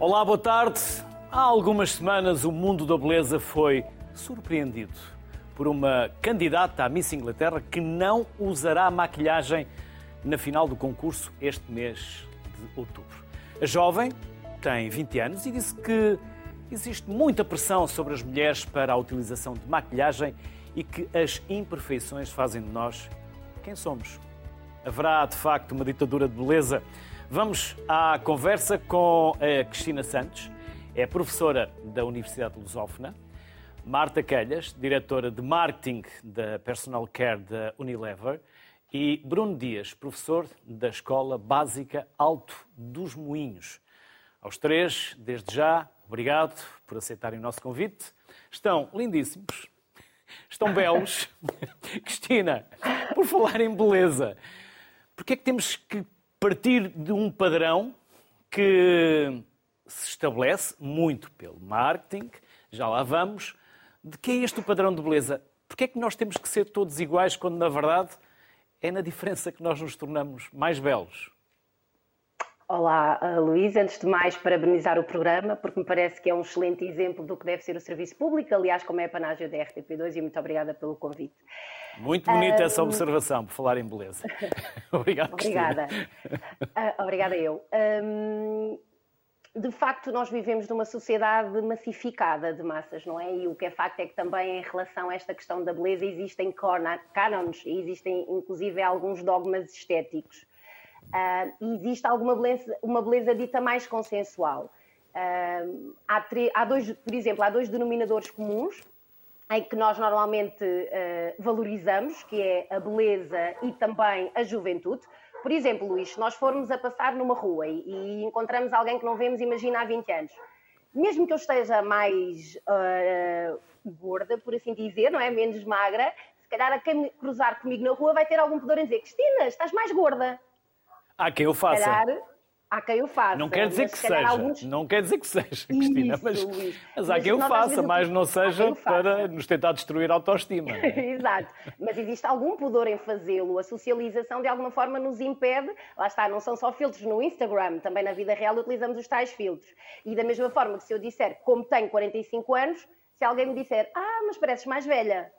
Olá, boa tarde. Há algumas semanas o mundo da beleza foi surpreendido por uma candidata à Miss Inglaterra que não usará maquilhagem na final do concurso este mês de outubro. A jovem tem 20 anos e disse que existe muita pressão sobre as mulheres para a utilização de maquilhagem e que as imperfeições fazem de nós quem somos. Haverá, de facto, uma ditadura de beleza? Vamos à conversa com a Cristina Santos, é professora da Universidade de Lusófona, Marta Calhas, diretora de marketing da Personal Care da Unilever, e Bruno Dias, professor da Escola Básica Alto dos Moinhos. Aos três, desde já, obrigado por aceitarem o nosso convite. Estão lindíssimos, estão belos. Cristina, por falar em beleza, porque é que temos que partir de um padrão que se estabelece muito pelo marketing, já lá vamos, de que é este o padrão de beleza? Porque é que nós temos que ser todos iguais quando, na verdade, é na diferença que nós nos tornamos mais belos? Olá, Luís. Antes de mais, parabenizar o programa, porque me parece que é um excelente exemplo do que deve ser o serviço público, aliás, como é a panágio da RTP2, e muito obrigada pelo convite. Muito bonita um... essa observação, por falar em beleza. Obrigado, Obrigada. Uh, obrigada eu. Um, de facto, nós vivemos numa sociedade massificada de massas, não é? E o que é facto é que também em relação a esta questão da beleza existem cânones, existem inclusive alguns dogmas estéticos. Uh, e existe alguma beleza, uma beleza dita mais consensual. Uh, há, há, dois, por exemplo, há dois denominadores comuns em que nós normalmente uh, valorizamos, que é a beleza e também a juventude. Por exemplo, Luís, se nós formos a passar numa rua e, e encontramos alguém que não vemos, imagina, há 20 anos, mesmo que eu esteja mais gorda, por assim dizer, não é? Menos magra, se calhar a quem cruzar comigo na rua vai ter algum pudor em dizer Cristina, estás mais gorda. Há quem o faça. Calhar, há quem o faça. Não quer dizer que seja, alguns... não quer dizer que seja, Cristina, Isso, mas, mas, há quem o faça, mas não seja para nos tentar destruir a autoestima. É? Exato, mas existe algum pudor em fazê-lo, a socialização de alguma forma nos impede, lá está, não são só filtros no Instagram, também na vida real utilizamos os tais filtros. E da mesma forma que se eu disser, como tenho 45 anos, se alguém me disser, ah, mas pareces mais velha,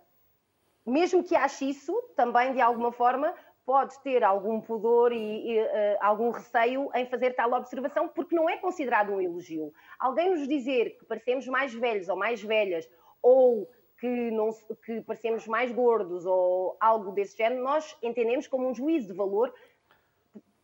mesmo que ache isso, também de alguma forma pode ter algum pudor e, e uh, algum receio em fazer tal observação, porque não é considerado um elogio. Alguém nos dizer que parecemos mais velhos ou mais velhas, ou que, não, que parecemos mais gordos, ou algo desse género, nós entendemos como um juízo de valor,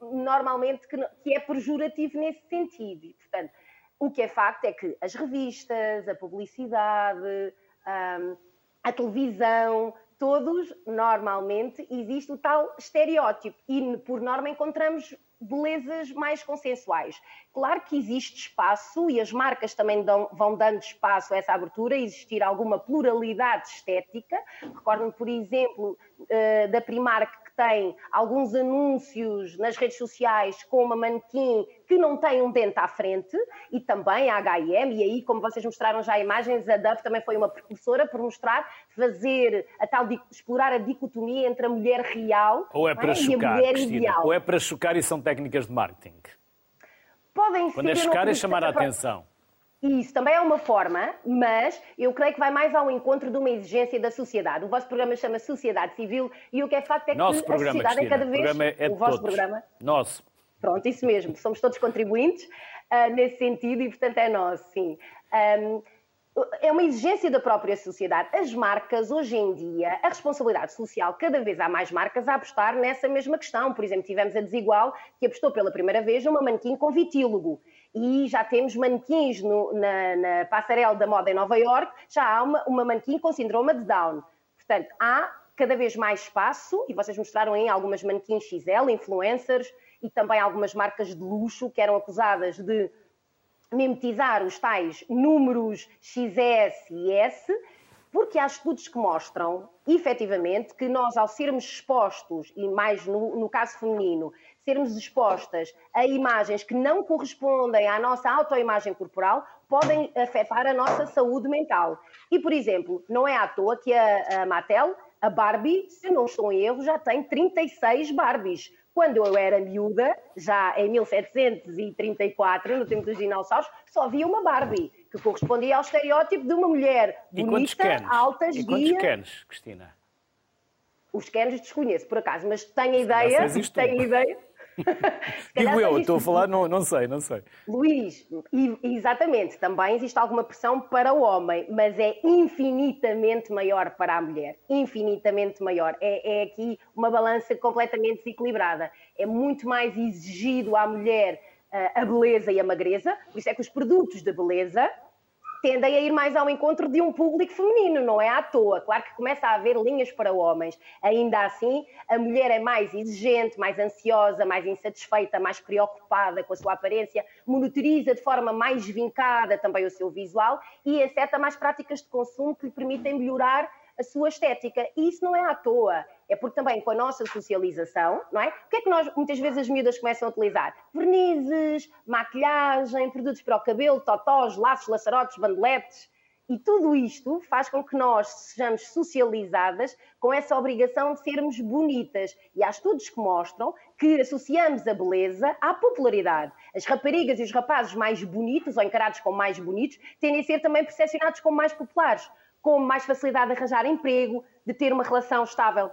normalmente que, que é pejorativo nesse sentido. E, portanto, o que é facto é que as revistas, a publicidade, um, a televisão, todos, normalmente, existe o tal estereótipo e, por norma, encontramos belezas mais consensuais. Claro que existe espaço e as marcas também dão, vão dando espaço a essa abertura, existir alguma pluralidade estética. Recordo-me, por exemplo, eh, da Primark tem alguns anúncios nas redes sociais com uma manequim que não tem um dente à frente e também a H&M, e aí, como vocês mostraram já imagens, a Dove também foi uma precursora por mostrar, fazer a tal, explorar a dicotomia entre a mulher real ou é para é? chocar, e a mulher Cristina, ideal. Ou é para chocar e são técnicas de marketing? Podem Quando é chocar é chamar a atenção. Isso também é uma forma, mas eu creio que vai mais ao encontro de uma exigência da sociedade. O vosso programa chama Sociedade Civil e o que é facto é que Nosso a programa, sociedade Cristina. é cada vez. O, programa é o vosso todos. programa. Nosso. Pronto, isso mesmo. Somos todos contribuintes uh, nesse sentido e, portanto, é nosso, sim. Um, é uma exigência da própria sociedade. As marcas, hoje em dia, a responsabilidade social, cada vez há mais marcas a apostar nessa mesma questão. Por exemplo, tivemos a Desigual, que apostou pela primeira vez numa manequim com vitílogo e já temos manequins no, na, na, passarela da moda em Nova York, já há uma, uma manequim com síndrome de Down. Portanto, há cada vez mais espaço, e vocês mostraram aí algumas manequins XL, influencers, e também algumas marcas de luxo que eram acusadas de mimetizar os tais números XS e S, porque há estudos que mostram, efetivamente, que nós, ao sermos expostos, e mais no, no caso feminino, sermos expostas a imagens que não correspondem à nossa autoimagem corporal, podem afetar a nossa saúde mental. E, por exemplo, não é à toa que a, a Mattel, a Barbie, se não estou em erro, já tem 36 Barbies, Quando eu era miúda, já em 1734, no tempo dos dinossauros, só havia uma Barbie, que correspondia ao estereótipo de uma mulher bonita, alta, esguia... E quantos canos, Cristina? Os canos desconheço, por acaso, mas tenho ideia, tenho ideia... Digo eu, estou a falar, não, não sei, não sei. Luís, exatamente, também existe alguma pressão para o homem, mas é infinitamente maior para a mulher. Infinitamente maior. É, é aqui uma balança completamente desequilibrada. É muito mais exigido à mulher uh, a beleza e a magreza, por isso é que os produtos de beleza tendem a ir mais ao encontro de um público feminino, não é à toa. Claro que começa a haver linhas para homens. Ainda assim, a mulher é mais exigente, mais ansiosa, mais insatisfeita, mais preocupada com a sua aparência, monitoriza de forma mais vincada também o seu visual e aceta mais práticas de consumo que lhe permitem melhorar a sua estética. E isso não é à toa. É porque também com a nossa socialização, não é? O que é que nós, muitas vezes, as miúdas começam a utilizar? Vernizes, maquilhagem, produtos para o cabelo, totós, laços, laçarotes, bandeletes. E tudo isto faz com que nós sejamos socializadas com essa obrigação de sermos bonitas. E há estudos que mostram que associamos a beleza à popularidade. As raparigas e os rapazes mais bonitos, ou encarados como mais bonitos, tendem a ser também percepcionados como mais populares com mais facilidade de arranjar emprego, de ter uma relação estável.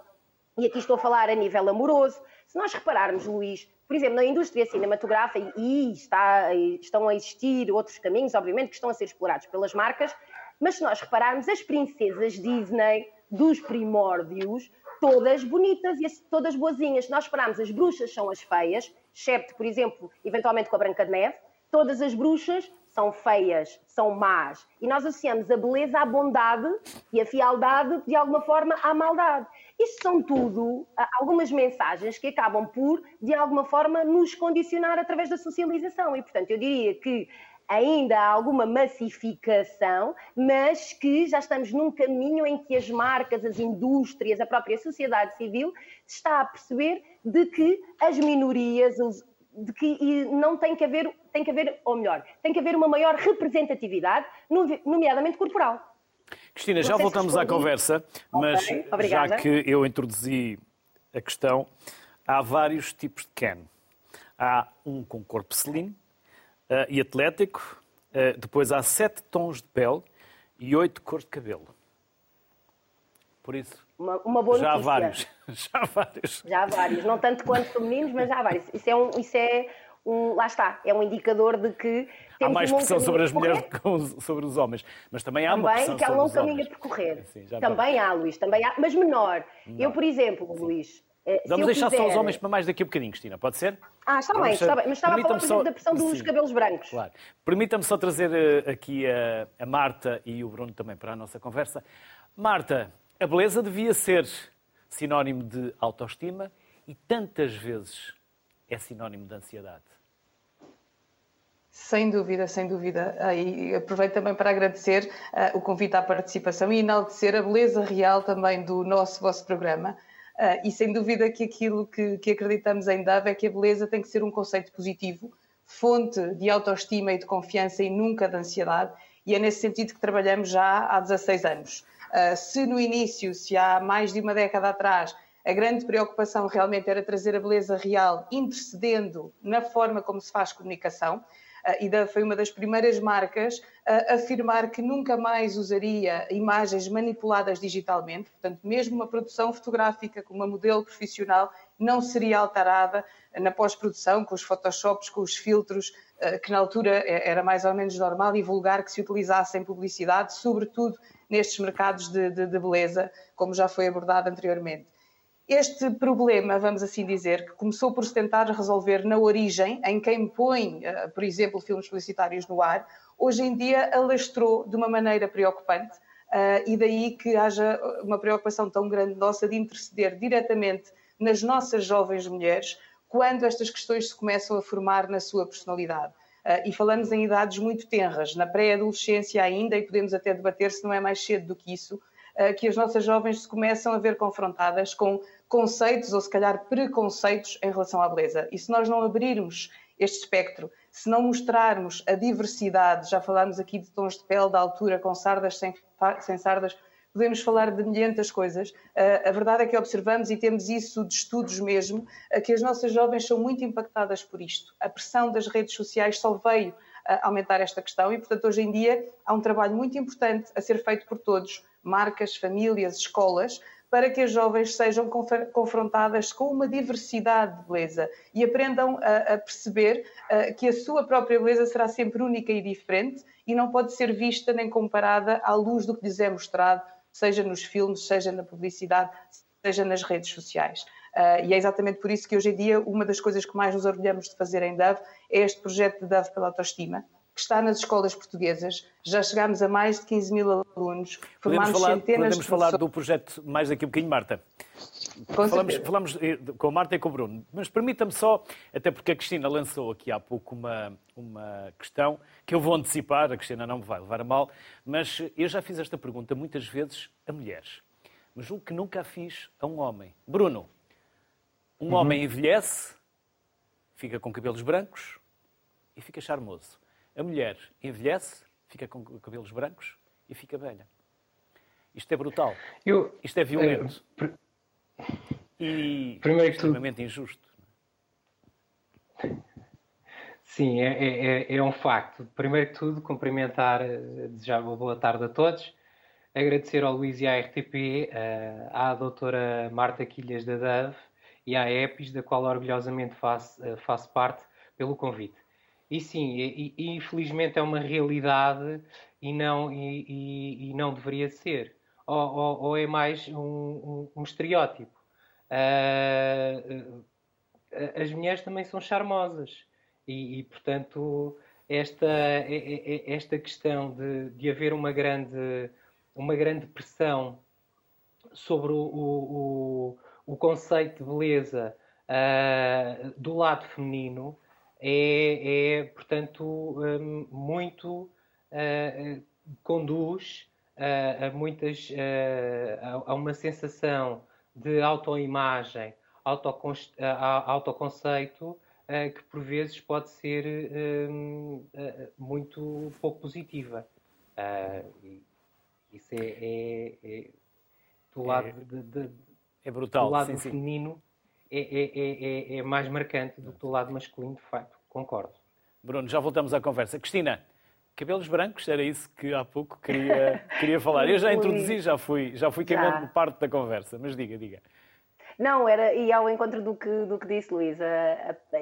E aqui estou a falar a nível amoroso. Se nós repararmos, Luís, por exemplo, na indústria cinematográfica, e está, estão a existir outros caminhos, obviamente, que estão a ser explorados pelas marcas, mas se nós repararmos, as princesas Disney dos primórdios, todas bonitas e todas boazinhas. Se nós repararmos, as bruxas são as feias, excepto, por exemplo, eventualmente com a Branca de Neve, todas as bruxas são feias, são más. E nós associamos a beleza à bondade e a fialdade, de alguma forma, à maldade. Isto são tudo ah, algumas mensagens que acabam por, de alguma forma, nos condicionar através da socialização. E, portanto, eu diria que ainda há alguma massificação, mas que já estamos num caminho em que as marcas, as indústrias, a própria sociedade civil está a perceber de que as minorias, de que não tem que haver, tem que haver, ou melhor, tem que haver uma maior representatividade, nomeadamente corporal. Cristina, já voltamos à conversa, mas okay, já que eu introduzi a questão, há vários tipos de can. Há um com corpo selim uh, e atlético, uh, depois há sete tons de pele e oito cores de cabelo. Por isso, uma, uma boa já notícia. Há vários. Já há vários. Já há vários. Não tanto quanto femininos, mas já há vários. Isso é um, isso é um, lá está, é um indicador de que há mais pressão sobre as mulheres do que sobre os homens, mas também há também, uma pressão que há um longo caminho a percorrer. Sim, também há, Luís, também há, mas menor. Não. Eu, por exemplo, Sim. Luís, eh, Vamos deixar quiser... só os homens para mais daqui a um bocadinho, Cristina, pode ser? Ah, está bem, está bem. Mas estava a falar, só... da pressão dos Sim, cabelos brancos. Claro. Permita-me só trazer eh, aqui a, a Marta e o Bruno também para a nossa conversa. Marta, a beleza devia ser sinónimo de autoestima e tantas vezes é sinónimo de ansiedade. Sem dúvida, sem dúvida. E aproveito também para agradecer uh, o convite à participação e enaltecer a beleza real também do nosso vosso programa. Uh, e sem dúvida que aquilo que, que acreditamos em Dove é que a beleza tem que ser um conceito positivo, fonte de autoestima e de confiança e nunca de ansiedade. E é nesse sentido que trabalhamos já há 16 anos. Uh, se no início, se há mais de uma década atrás, a grande preocupação realmente era trazer a beleza real, intercedendo na forma como se faz comunicação, e foi uma das primeiras marcas a afirmar que nunca mais usaria imagens manipuladas digitalmente, portanto, mesmo uma produção fotográfica com uma modelo profissional não seria alterada na pós-produção, com os photoshops, com os filtros, que na altura era mais ou menos normal e vulgar que se utilizassem publicidade, sobretudo nestes mercados de, de, de beleza, como já foi abordado anteriormente. Este problema, vamos assim dizer, que começou por se tentar resolver na origem, em quem põe, eh, por exemplo, filmes publicitários no ar, hoje em dia alastrou de uma maneira preocupante eh, e daí que haja uma preocupação tão grande nossa de interceder diretamente nas nossas jovens mulheres quando estas questões se começam a formar na sua personalidade. Uh, e falamos em idades muito tenras, na pré-adolescência ainda, e podemos até debater se não é mais cedo do que isso, que as nossas jovens se começam a ver confrontadas com conceitos ou se calhar preconceitos em relação à beleza. E se nós não abrirmos este espectro, se não mostrarmos a diversidade, já falámos aqui de tons de pele, de altura, com sardas, sem, sem sardas, podemos falar de milhentas coisas. Uh, a verdade é que observamos e temos isso de estudos mesmo, que as nossas jovens são muito impactadas por isto. A pressão das redes sociais só veio aumentar esta questão e, portanto, hoje em dia há um trabalho muito importante a ser feito por todos, marcas, famílias, escolas, para que as jovens sejam confrontadas com uma diversidade de beleza e aprendam a, a perceber que a sua própria beleza será sempre única e diferente e não pode ser vista nem comparada à luz do que lhes é mostrado, seja nos filmes, seja na publicidade, seja nas redes sociais. Uh, e é exatamente por isso que hoje em dia uma das coisas que mais nos orgulhamos de fazer em Dove é este projeto de Dove pela autoestima, que está nas escolas portuguesas. Já chegámos a mais de 15 mil alunos, formámos falar, centenas podemos de falar do projeto mais daqui um bocadinho, Marta. Com falamos, falamos, eh, com a Marta e com o Bruno, mas permita-me só, até porque a Cristina lançou aqui há pouco uma, uma questão que eu vou antecipar, a Cristina não me vai levar a mal, mas eu já fiz esta pergunta muitas vezes a mulheres, mas o que nunca a fiz a um homem. Bruno, um uhum. homem envelhece, fica com cabelos brancos e fica charmoso. A mulher envelhece, fica com cabelos brancos e fica velha. Isto é brutal. Eu, Isto é violento. É, e primeiro extremamente tu... injusto. Sim, é, é, é, é, um facto. Primeiro que tudo, cumprimentar, eh, desejar uma boa tarde a todos, agradecer ao Luís e à RTP, eh, à doutora Marta Quilhas da DAV e à EPIS, da qual orgulhosamente faço, eh, faço parte, pelo convite. E sim, e, e, infelizmente é uma realidade e não, e, e, não deveria ser. Ou, ou, ou é mais um, um, um estereótipo. Uh, as mulheres também são charmosas e, portanto, esta, esta questão de, de haver uma grande, uma grande pressão sobre o, o, o conceito de beleza uh, do lado feminino é, é portanto, um, muito uh, conduz uh, a muitas uh, a uma sensação de autoimagem, autoconceito que por vezes pode ser hum, muito pouco positiva. isso é, é, é do lado é, de, de, é brutal, do lado sim, feminino. Sim é, é, é, é mais marcante do que do lado masculino, de facto, concordo. Bruno, já voltamos à conversa. Cristina, cabelos brancos, era isso que há pouco queria, queria falar. Eu já introduzi, já fui, já fui queimando parte da conversa, mas diga, diga. Não, era, e ao encontro do que, do que disse Luísa,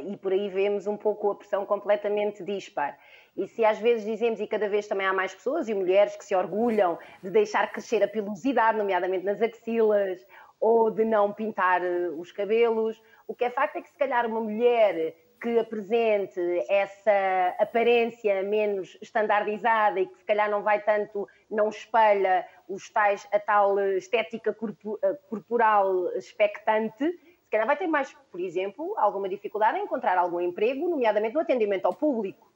e por aí vemos um pouco a pressão completamente dispar. E se às vezes dizemos, e cada vez também há mais pessoas e mulheres que se orgulham de deixar crescer a pilosidade, nomeadamente nas axilas, ou de não pintar eh, os cabelos. O que é facto é que, se calhar, uma mulher que apresente essa aparência menos estandardizada e que se calhar não vai tanto, não espelha os tais, a tal estética eh, corporal expectante, se calhar vai ter mais, por exemplo, alguma dificuldade em encontrar algum emprego, nomeadamente no atendimento ao público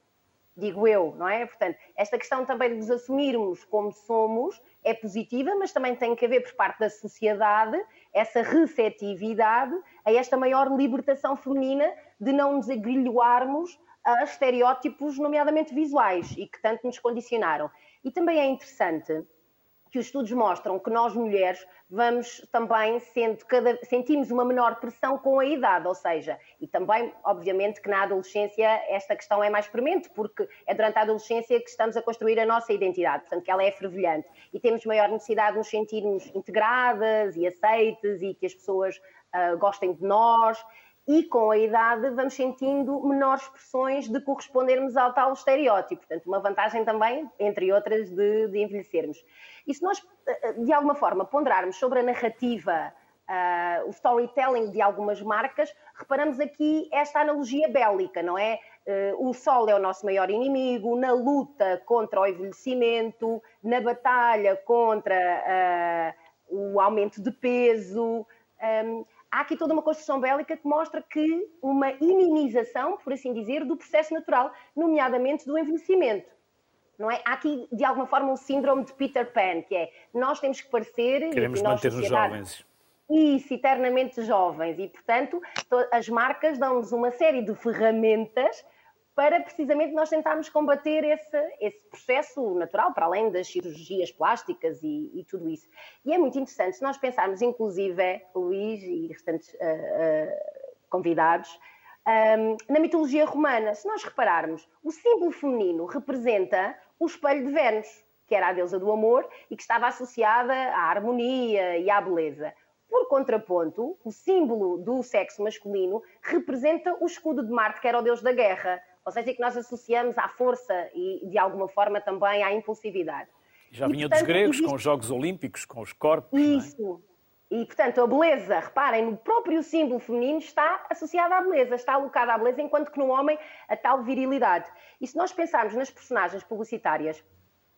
digo eu, não é? Portanto, esta questão também de nos assumirmos como somos é positiva, mas também tem que haver por parte da sociedade essa receptividade a esta maior libertação feminina de não nos agrilhoarmos a estereótipos, nomeadamente visuais, e que tanto nos condicionaram. E também é interessante que os estudos mostram que nós mulheres vamos também sendo cada, sentimos uma menor pressão com a idade, ou seja, e também, obviamente, que na adolescência esta questão é mais premente, porque é durante a adolescência que estamos a construir a nossa identidade, portanto, que ela é fervilhante. E temos maior necessidade de nos sentirmos integradas e aceites e que as pessoas uh, gostem de nós e com a idade vamos sentindo menores pressões de correspondermos ao tal estereótipo. Portanto, uma vantagem também, entre outras, de, de envelhecermos. E se nós, eh, de alguma forma, ponderarmos sobre a narrativa, uh, o storytelling de algumas marcas, reparamos aqui esta analogia bélica, não é? Uh, o sol é o nosso maior inimigo, na luta contra o envelhecimento, na batalha contra uh, o aumento de peso. Um, há aqui toda uma construção bélica que mostra que uma iminização, por assim dizer, do processo natural, nomeadamente do envelhecimento. Não é? Há aqui, de alguma forma, um síndrome de Peter Pan, que é nós temos que parecer. Queremos manter-nos jovens. Isso, eternamente jovens. E, portanto, as marcas dão-nos uma série de ferramentas para precisamente nós tentarmos combater esse, esse processo natural, para além das cirurgias plásticas e, e, tudo isso. E é muito interessante, se nós pensarmos, inclusive, Luís e restantes uh, uh, convidados, um, na mitologia romana, se nós repararmos, o símbolo feminino representa o espelho de Vênus, que era a deusa do amor e que estava associada à harmonia e à beleza. Por contraponto, o símbolo do sexo masculino representa o escudo de Marte, que era o deus da guerra, ou seja, que nós associamos à força e, de alguma forma, também à impulsividade. Já vinha e, portanto, dos gregos, existe... com os Jogos Olímpicos, com os corpos. É? Isso. É? E, portanto, a beleza, reparem, no próprio símbolo feminino está associada à beleza, está alocada à beleza, enquanto que no homem a tal virilidade. E se nós pensarmos nas personagens publicitárias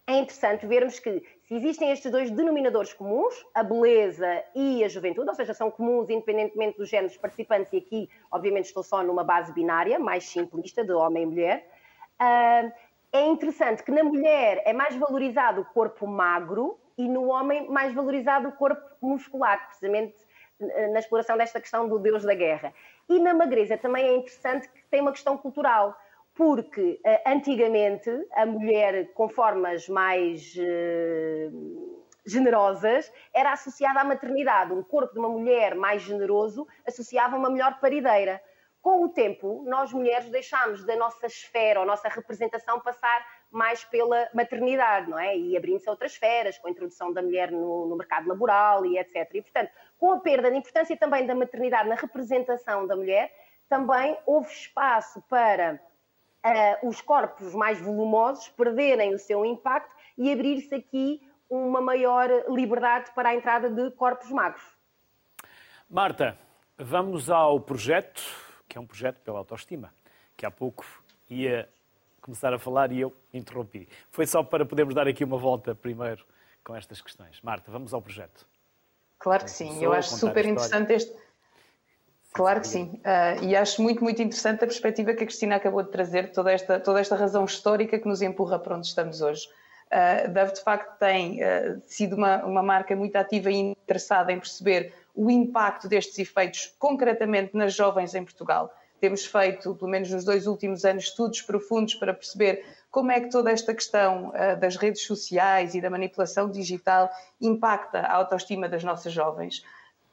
é interessante vermos que se existem estes dois denominadores comuns, a beleza e a juventude, ou seja, são comuns independentemente dos géneros participantes, e aqui, obviamente, estou só numa base binária, mais simplista, de homem e mulher. Ah, é interessante que na mulher é mais valorizado o corpo magro e no homem mais valorizado o corpo muscular, precisamente na exploração desta questão do deus da guerra. E na magreza também é interessante que tem uma questão cultural porque uh, antigamente a mulher com formas mais uh, generosas era associada à maternidade. Um corpo de uma mulher mais generoso associava uma melhor parideira. Com o tempo, nós mulheres deixámos da nossa esfera, a nossa representação passar mais pela maternidade, não é? E abrindo-se a outras esferas, com a introdução da mulher no, no mercado laboral e etc. E, portanto, com a perda da importância também da maternidade na representação da mulher, também houve espaço para uh, os corpos mais volumosos perderem o seu impacto e abrir-se aqui uma maior liberdade para a entrada de corpos magros. Marta, vamos ao projeto, que é um projeto pela autoestima, que há pouco ia começar a falar e eu interrompi. Foi só para podermos dar aqui uma volta primeiro com estas questões. Marta, vamos ao projeto. Claro que sim, eu acho super interessante este, Claro que sim, uh, e acho muito, muito interessante a perspectiva que a Cristina acabou de trazer, toda esta, toda esta razão histórica que nos empurra para onde estamos hoje. Uh, Dove, de facto, tem uh, sido uma, uma marca muito ativa e interessada em perceber o impacto destes efeitos concretamente nas jovens em Portugal. Temos feito, pelo menos nos dois últimos anos, estudos profundos para perceber como é que toda esta questão uh, das redes sociais e da manipulação digital impacta a autoestima das nossas jovens.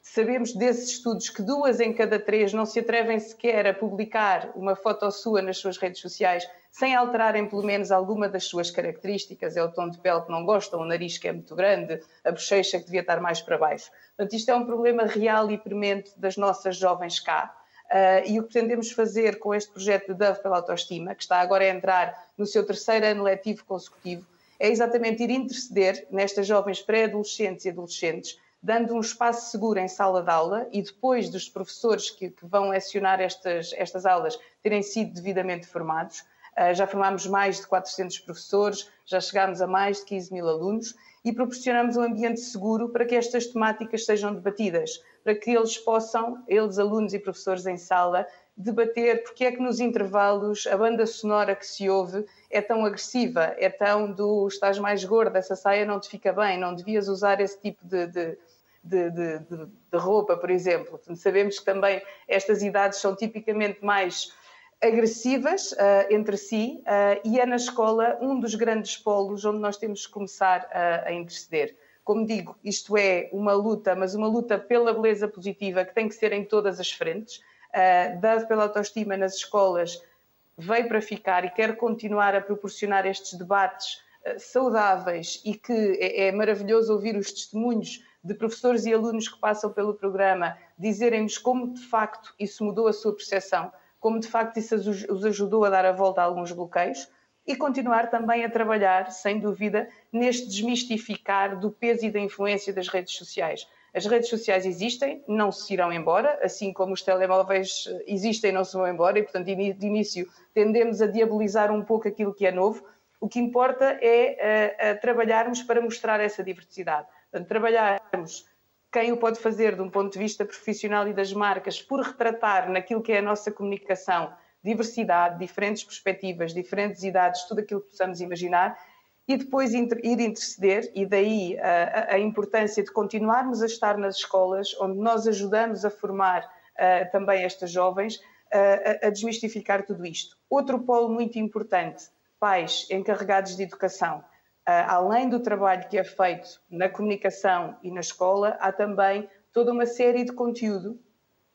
Sabemos desses estudos que duas em cada três não se atrevem sequer a publicar uma foto sua nas suas redes sociais sem alterarem pelo menos alguma das suas características. É o tom de pele que não gostam, o nariz que é muito grande, a bochecha que devia estar mais para baixo. Portanto, isto é um problema real e premente das nossas jovens cá. Uh, e o que pretendemos fazer com este projeto de Dove pela Autoestima, que está agora a entrar no seu terceiro ano letivo consecutivo, é exatamente ir interceder nestas jovens pré-adolescentes e adolescentes dando um espaço seguro em sala de aula e depois dos professores que, que vão lecionar estas, estas aulas terem sido devidamente formados. Uh, já formámos mais de 400 professores, já chegámos a mais de 15 mil alunos e proporcionamos um ambiente seguro para que estas temáticas sejam debatidas, para que eles possam, eles, alunos e professores em sala, debater porque é que nos intervalos a banda sonora que se ouve é tão agressiva, é tão do estás mais gorda, essa saia não te fica bem, não devias usar esse tipo de, de de, de, de, roupa, por exemplo. Sabemos que também estas idades são tipicamente mais agressivas uh, entre si uh, e é na escola um dos grandes polos onde nós temos que começar a, a interceder. Como digo, isto é uma luta, mas uma luta pela beleza positiva que tem que ser em todas as frentes. Uh, dado pela autoestima nas escolas, veio para ficar e quer continuar a proporcionar estes debates saudáveis e que é, é maravilhoso ouvir os testemunhos de professores e alunos que passam pelo programa dizerem-nos como de facto isso mudou a sua percepção, como de facto isso os ajudou a dar a volta a alguns bloqueios e continuar também a trabalhar, sem dúvida, neste desmistificar do peso e da influência das redes sociais. As redes sociais existem, não se irão embora, assim como os telemóveis existem e não se vão embora, e portanto, de início, tendemos a diabolizar um pouco aquilo que é novo. O que importa é uh, trabalharmos para mostrar essa diversidade. Portanto, trabalharmos quem o pode fazer de um ponto de vista profissional e das marcas por retratar naquilo que é a nossa comunicação diversidade, diferentes perspectivas, diferentes idades, tudo aquilo que possamos imaginar e depois ir interceder, e daí a, a, importância de continuarmos a estar nas escolas, onde nós ajudamos a formar uh, também estas jovens, a, a desmistificar tudo isto. Outro polo muito importante, pais encarregados de educação. Além do trabalho que é feito na comunicação e na escola, há também toda uma série de conteúdo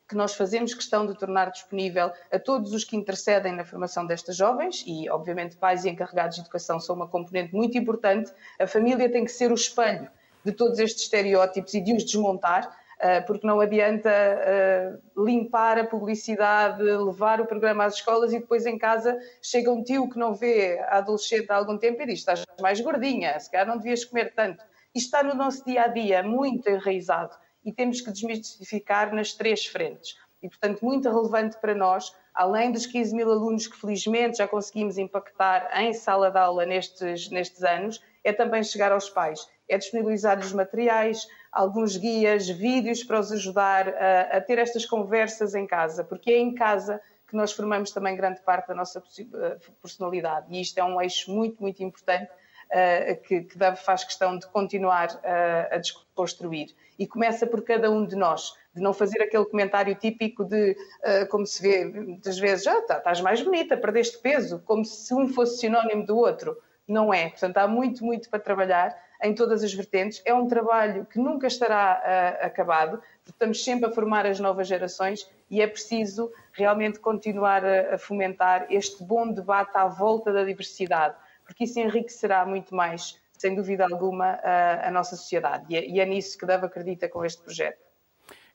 que nós fazemos questão de tornar disponível a todos os que intercedem na formação destas jovens e, obviamente, pais e encarregados de educação são uma componente muito importante. A família tem que ser o espelho de todos estes estereótipos e de os desmontar, porque não adianta eh, limpar a publicidade, levar o programa às escolas e depois em casa chega um tio que não vê a adolescente há algum tempo e diz: estás mais gordinha, se calhar não devias comer tanto. Isto está no nosso dia a dia, muito enraizado e temos que desmistificar nas três frentes. E, portanto, muito relevante para nós, além dos 15 mil alunos que felizmente já conseguimos impactar em sala de aula nestes, nestes anos, é também chegar aos pais, é disponibilizar-lhes materiais, alguns guias, vídeos para os ajudar a, a, ter estas conversas em casa, porque é em casa que nós formamos também grande parte da nossa eh, personalidade e isto é um eixo muito, muito importante uh, que, que deve, faz questão de continuar uh, a desconstruir e começa por cada um de nós, de não fazer aquele comentário típico de, uh, como se vê muitas vezes, ah, tá, estás mais bonita, perdeste peso, como se um fosse sinónimo do outro. Não é. Portanto, há muito, muito para trabalhar em todas as vertentes. É um trabalho que nunca estará uh, acabado, estamos sempre a formar as novas gerações e é preciso realmente continuar a, a fomentar este bom debate à volta da diversidade, porque isso enriquecerá muito mais sem dúvida alguma, a, a nossa sociedade. E é, e é nisso que Dava acredita com este projeto.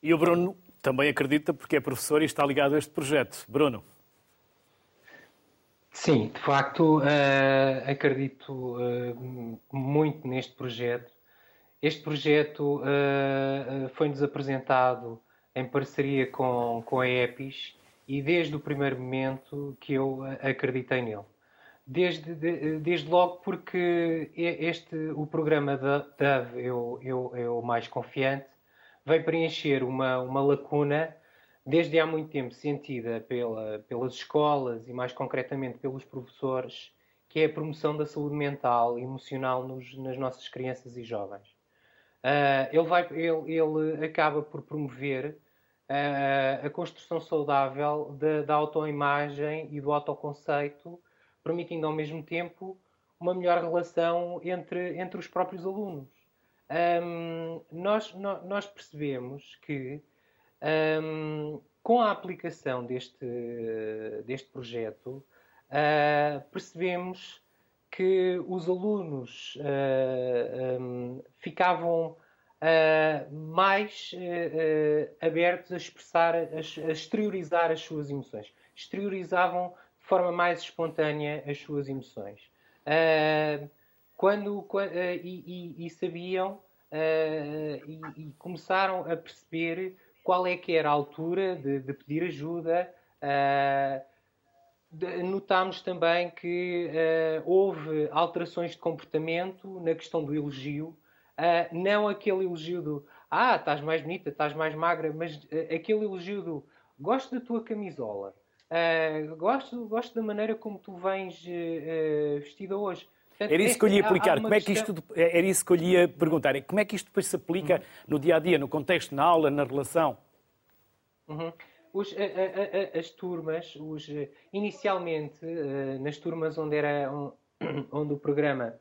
E o Bruno também acredita porque é professor e está ligado a este projeto. Bruno. Sim, de facto, uh, acredito uh, muito neste projeto. Este projeto uh, foi-nos apresentado em parceria com, com a EPIS e desde o primeiro momento que eu acreditei nele. Desde, de, desde logo porque este, o programa da DAV, eu, eu, eu mais confiante, vai preencher uma, uma lacuna desde há muito tempo sentida pela, pelas escolas e mais concretamente pelos professores, que é a promoção da saúde mental e emocional nos, nas nossas crianças e jovens. Uh, ele, vai, ele, ele acaba por promover uh, a construção saudável da, autoimagem e do autoconceito permitindo ao mesmo tempo uma melhor relação entre, entre os próprios alunos. Um, nós, nós, percebemos que um, com a aplicação deste, deste projeto uh, percebemos que os alunos uh, um, ficavam uh, mais abertos a expressar, a, a exteriorizar as suas emoções. Exteriorizavam de forma mais espontânea as suas emoções. Quando, quando e, e, e, sabiam e, e, começaram a perceber qual é que era a altura de, de pedir ajuda. notámos também que houve alterações de comportamento na questão do elogio, não aquele elogio do ah, estás mais bonita, estás mais magra, mas aquele elogio do gosto da tua camisola. Uh, gosto, gosto da maneira como tu vens uh, vestida hoje. Portanto, era isso que eu lhe ia aplicar. Como é que isto, era isso que eu lhe ia perguntar. Como é que isto depois se aplica no dia a dia, no contexto, na aula, na relação? Uhum. Os, a, a, as turmas, os, inicialmente, uh, nas turmas onde, era, onde o programa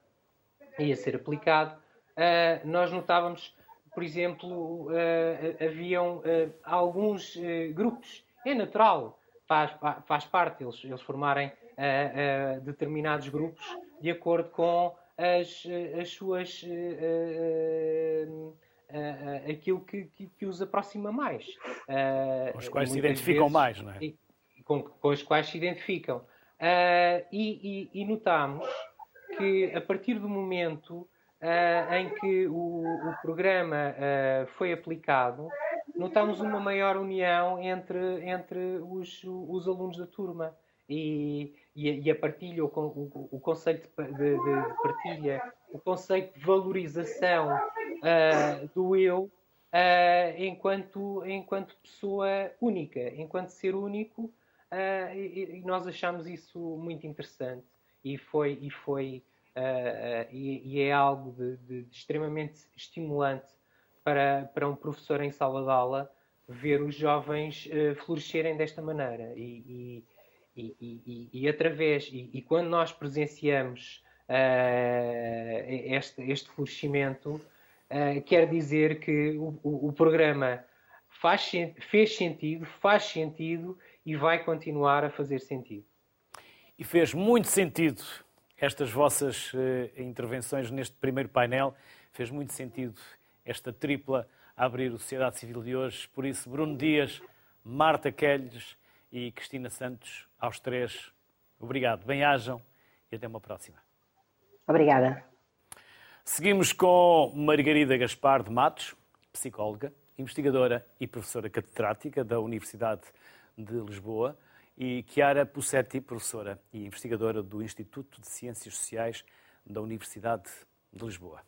ia ser aplicado, uh, nós notávamos, por exemplo, uh, haviam alguns grupos. É natural faz, faz parte eles, eles formarem uh, uh, determinados grupos de acordo com as, as suas. Uh, aquilo que, que, que, os aproxima mais. com os quais se identificam vezes, mais, não é? E, com, com os quais se identificam. E, e, e notamos que a partir do momento Uh, em que o, o programa uh, foi aplicado, notamos uma maior união entre, entre os, os alunos da turma e, e, a, partilha, o, o, o conceito de, de, partilha, o conceito de valorização uh, do eu enquanto, enquanto pessoa única, enquanto ser único, e, e, nós achamos isso muito interessante. E foi, e foi uh, e, e, é algo de, de, de, extremamente estimulante para, para um professor em sala de aula ver os jovens uh, florescerem desta maneira. E, e, e, e através e, quando nós presenciamos uh, este, este florescimento uh, quer dizer que o, o, o programa faz, fez sentido, faz sentido e vai continuar a fazer sentido. E fez muito sentido estas vossas intervenções neste primeiro painel, fez muito sentido esta tripla a abrir o Sociedade Civil de hoje. Por isso, Bruno Dias, Marta Quelles e Cristina Santos, aos três, obrigado. Bem-ajam e até uma próxima. Obrigada. Seguimos com Margarida Gaspar de Matos, psicóloga, investigadora e professora catedrática da Universidade de Lisboa, e Chiara Pussetti, professora e investigadora do Instituto de Ciências Sociais da Universidade de Lisboa.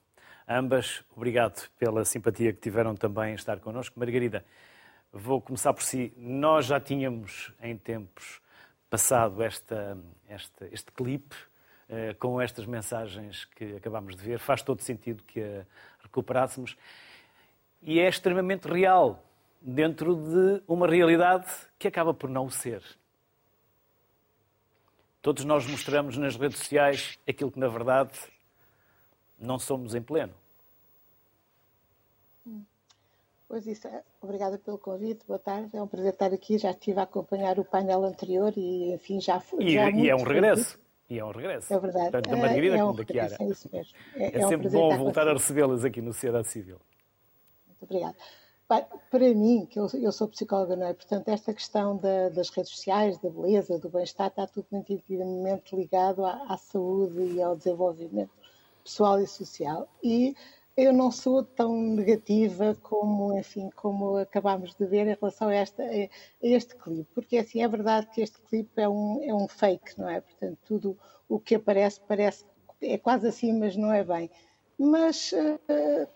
Ambas, obrigado pela simpatia que tiveram também em estar connosco. Margarida, vou começar por si. Nós já tínhamos em tempos passado esta, esta, este clipe eh, com estas mensagens que acabamos de ver. Faz todo sentido que a recuperássemos. E é extremamente real dentro de uma realidade que acaba por não ser. Todos nós mostramos nas redes sociais aquilo que, na verdade, não somos em pleno. Pois isso, é. obrigada pelo convite, boa tarde, é um prazer estar aqui, já estive a acompanhar o painel anterior e enfim já foi. E, já e é um regresso. E é um regresso. É verdade. Tanto da Margarida é, é como da Chiara. É isso mesmo. É, é, é sempre um bom voltar a recebê-las aqui no Sociedade Civil. Muito obrigada. Para mim, que eu, eu, sou psicóloga, não é? Portanto, esta questão da, das redes sociais, da beleza, do bem-estar, está tudo muito intimamente ligado à, à saúde e ao desenvolvimento pessoal e social. E eu não sou tão negativa como, enfim, como acabámos de ver em relação a, esta, a este clipe, porque assim é verdade que este clipe é um, é um fake, não é? Portanto, tudo o que aparece parece é quase assim, mas não é bem. Mas uh,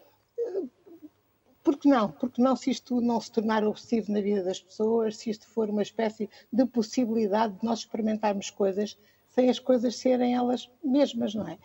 por que não? Porque não se isto não se tornar obsessivo na vida das pessoas, se isto for uma espécie de possibilidade de nós experimentarmos coisas sem as coisas serem elas mesmas, não é?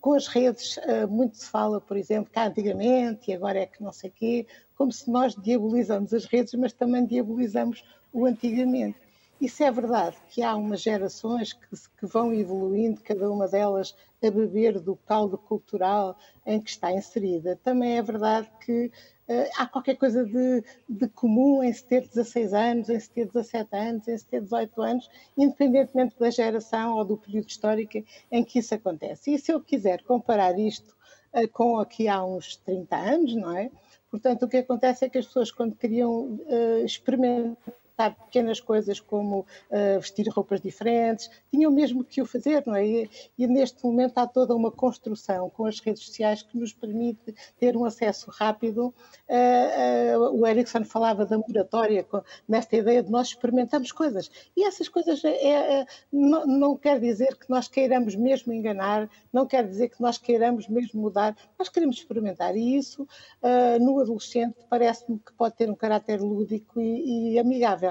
Com as redes, muito se fala, por exemplo, que antigamente e agora é que não sei quê, como se nós diabolizamos as redes, mas também diabolizamos o antigamente. Isso é verdade, que há umas gerações que, que, vão evoluindo, cada uma delas a beber do caldo cultural em que está inserida. Também é verdade que uh, há qualquer coisa de, de, comum em se ter 16 anos, em se ter 17 anos, em se ter 18 anos, independentemente da geração ou do período histórico em que isso acontece. E se eu quiser comparar isto uh, com aqui há uns 30 anos, não é? Portanto, o que acontece é que as pessoas, quando queriam uh, experimentar experimentar pequenas coisas como uh, vestir roupas diferentes, tinham mesmo que o fazer, não é? E, e, neste momento há toda uma construção com as redes sociais que nos permite ter um acesso rápido. Uh, uh, o Erickson falava da moratória, com, nesta ideia de nós experimentamos coisas. E essas coisas é, é, não, não quer dizer que nós queiramos mesmo enganar, não quer dizer que nós queiramos mesmo mudar, nós queremos experimentar. E isso, no adolescente, parece-me que pode ter um caráter lúdico e, e amigável.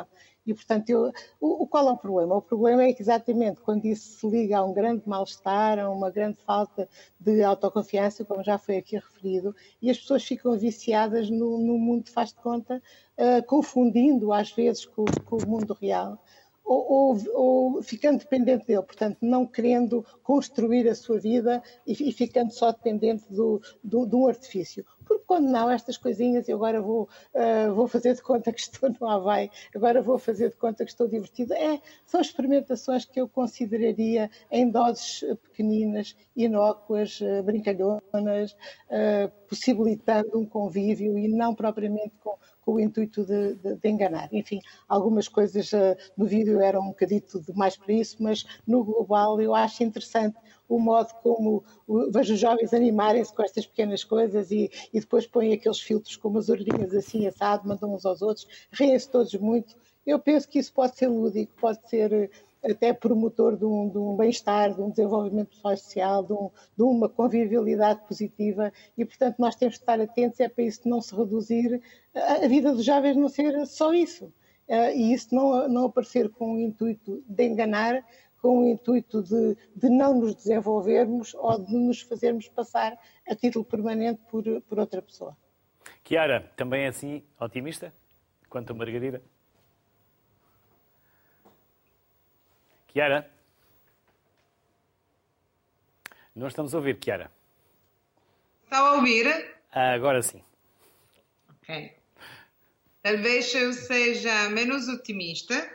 E, portanto, eu, o, qual é o problema? O problema é que exatamente quando isso se liga a um grande mal-estar, a uma grande falta de autoconfiança, como já foi aqui referido, e as pessoas ficam viciadas no, no mundo, faz de conta, uh, confundindo às vezes com, com o mundo real ou, ou, ou, ficando dependente dele, portanto, não querendo construir a sua vida e, e ficando só dependente do, do, de um artifício. Porque quando não, estas coisinhas, eu agora vou, uh, vou fazer de conta que estou no Havaí, agora vou fazer de conta que estou divertido, é, são experimentações que eu consideraria em doses pequeninas, inócuas, uh, brincalhonas, uh, possibilitando um convívio e não propriamente com com o intuito de, de, de enganar. Enfim, algumas coisas uh, no vídeo eram um bocadito demais para isso, mas no global eu acho interessante o modo como vejo os jovens animarem-se com estas pequenas coisas e, e depois põem aqueles filtros com umas orelhinhas assim assado, mandam uns aos outros, riem-se todos muito. Eu penso que isso pode ser lúdico, pode ser até promotor de um, um bem-estar, de um desenvolvimento social, de, um, de, uma convivialidade positiva e, portanto, nós temos de estar atentos é para isso não se reduzir, a, vida dos jovens não ser só isso. Uh, e isso não, não aparecer com o intuito de enganar, com o intuito de, de não nos desenvolvermos ou de nos fazermos passar a título permanente por, por outra pessoa. Kiara, também é assim otimista quanto a Margarida? Kiara? Não estamos a ouvir, Kiara. Está a ouvir? Agora sim. Ok. Talvez eu seja menos otimista